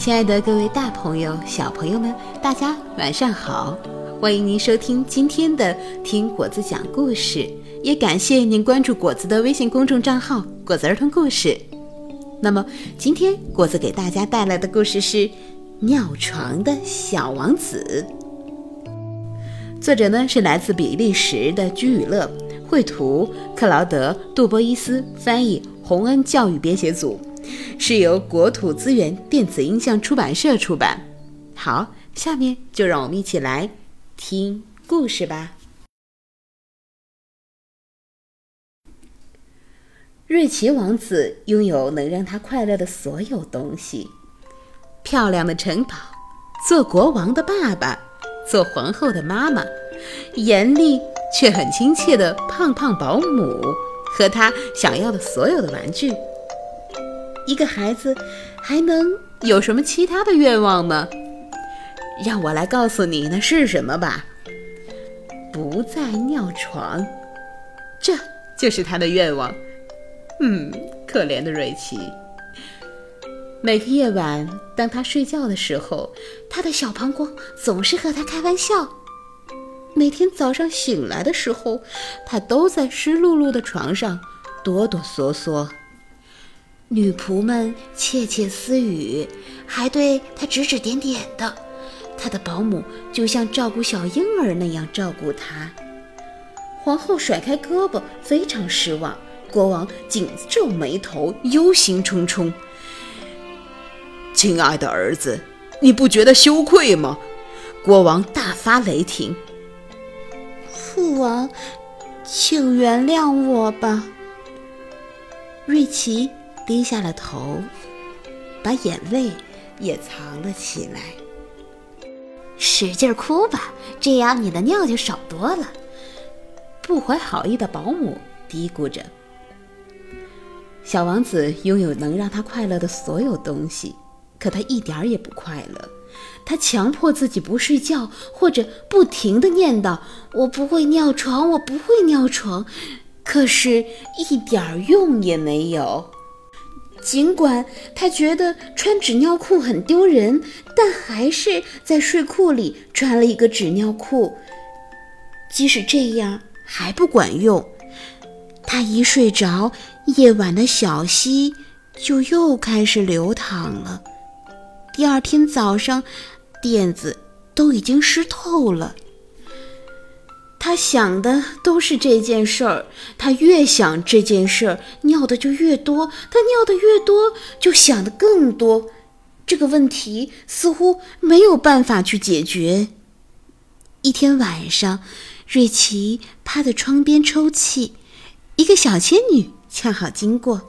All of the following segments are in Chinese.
亲爱的各位大朋友、小朋友们，大家晚上好！欢迎您收听今天的《听果子讲故事》，也感谢您关注果子的微信公众账号“果子儿童故事”。那么，今天果子给大家带来的故事是《尿床的小王子》。作者呢是来自比利时的居雨乐，绘图克劳德·杜波伊斯，翻译洪恩教育编写组。是由国土资源电子音像出版社出版。好，下面就让我们一起来听故事吧。瑞奇王子拥有能让他快乐的所有东西：漂亮的城堡，做国王的爸爸，做皇后的妈妈，严厉却很亲切的胖胖保姆，和他想要的所有的玩具。一个孩子还能有什么其他的愿望吗？让我来告诉你那是什么吧。不再尿床，这就是他的愿望。嗯，可怜的瑞奇。每个夜晚，当他睡觉的时候，他的小膀胱总是和他开玩笑。每天早上醒来的时候，他都在湿漉漉的床上哆哆嗦嗦。女仆们窃窃私语，还对他指指点点的。他的保姆就像照顾小婴儿那样照顾他。皇后甩开胳膊，非常失望。国王紧皱眉头，忧心忡忡。亲爱的儿子，你不觉得羞愧吗？国王大发雷霆。父王，请原谅我吧，瑞奇。低下了头，把眼泪也藏了起来。使劲哭吧，这样你的尿就少多了。不怀好意的保姆嘀咕着。小王子拥有能让他快乐的所有东西，可他一点儿也不快乐。他强迫自己不睡觉，或者不停地念叨：“我不会尿床，我不会尿床。”可是，一点用也没有。尽管他觉得穿纸尿裤很丢人，但还是在睡裤里穿了一个纸尿裤。即使这样还不管用，他一睡着，夜晚的小溪就又开始流淌了。第二天早上，垫子都已经湿透了。他想的都是这件事儿，他越想这件事儿，尿的就越多；他尿的越多，就想的更多。这个问题似乎没有办法去解决。一天晚上，瑞奇趴在窗边抽泣，一个小仙女恰好经过。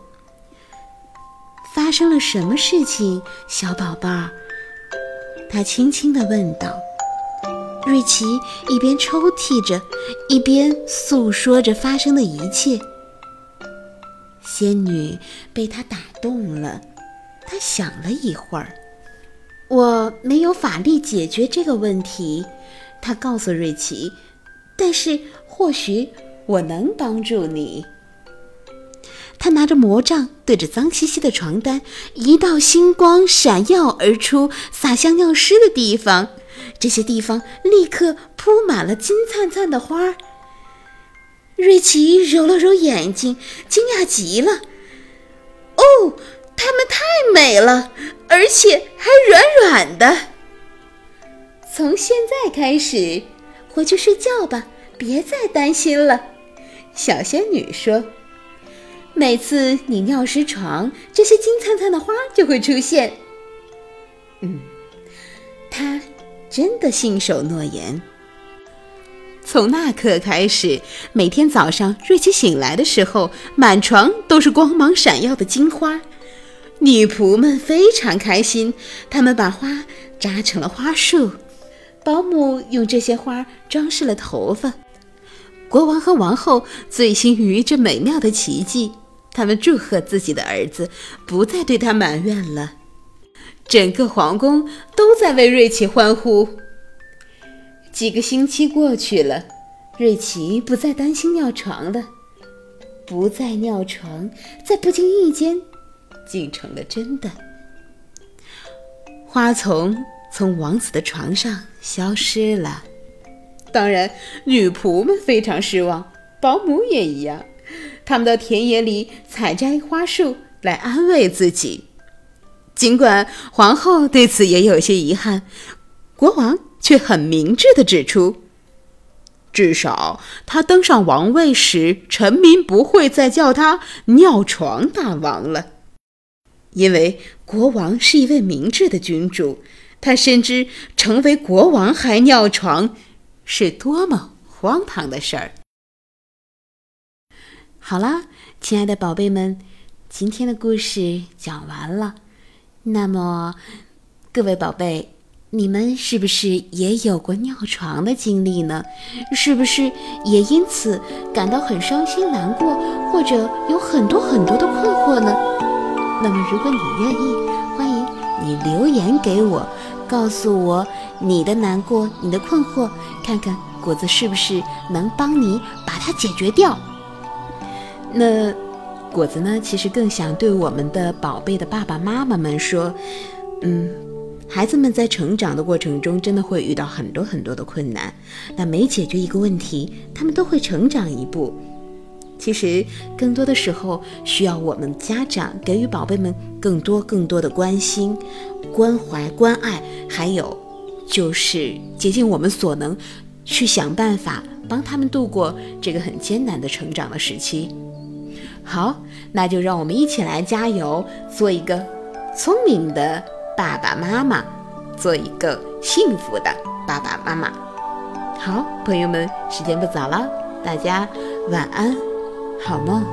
发生了什么事情，小宝贝儿？他轻轻地问道。瑞奇一边抽泣着，一边诉说着发生的一切。仙女被他打动了，她想了一会儿：“我没有法力解决这个问题。”她告诉瑞奇：“但是或许我能帮助你。”他拿着魔杖，对着脏兮兮的床单，一道星光闪耀而出，洒向尿湿的地方。这些地方立刻铺满了金灿灿的花。瑞奇揉了揉眼睛，惊讶极了：“哦，它们太美了，而且还软软的。”从现在开始，回去睡觉吧，别再担心了。”小仙女说。“每次你尿湿床，这些金灿灿的花就会出现。”嗯，它。真的信守诺言。从那刻开始，每天早上瑞奇醒来的时候，满床都是光芒闪耀的金花。女仆们非常开心，她们把花扎成了花束。保姆用这些花装饰了头发。国王和王后醉心于这美妙的奇迹，他们祝贺自己的儿子，不再对他埋怨了。整个皇宫都在为瑞奇欢呼。几个星期过去了，瑞奇不再担心尿床了。不再尿床，在不经意间，竟成了真的。花丛从王子的床上消失了。当然，女仆们非常失望，保姆也一样。他们到田野里采摘花束来安慰自己。尽管皇后对此也有些遗憾，国王却很明智地指出：至少他登上王位时，臣民不会再叫他尿床大王了。因为国王是一位明智的君主，他深知成为国王还尿床是多么荒唐的事儿。好啦，亲爱的宝贝们，今天的故事讲完了。那么，各位宝贝，你们是不是也有过尿床的经历呢？是不是也因此感到很伤心难过，或者有很多很多的困惑呢？那么，如果你愿意，欢迎你留言给我，告诉我你的难过、你的困惑，看看果子是不是能帮你把它解决掉。那果子呢？其实更想对我们的宝贝的爸爸妈妈们说，嗯，孩子们在成长的过程中，真的会遇到很多很多的困难。那每解决一个问题，他们都会成长一步。其实更多的时候，需要我们家长给予宝贝们更多更多的关心、关怀、关爱，还有就是竭尽我们所能，去想办法帮他们度过这个很艰难的成长的时期。好，那就让我们一起来加油，做一个聪明的爸爸妈妈，做一个幸福的爸爸妈妈。好，朋友们，时间不早了，大家晚安，好梦。